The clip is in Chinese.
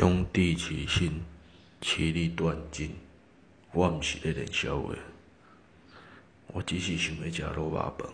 兄弟齐心，其利断金。我毋是咧练笑话，我只是想要食卤肉饭。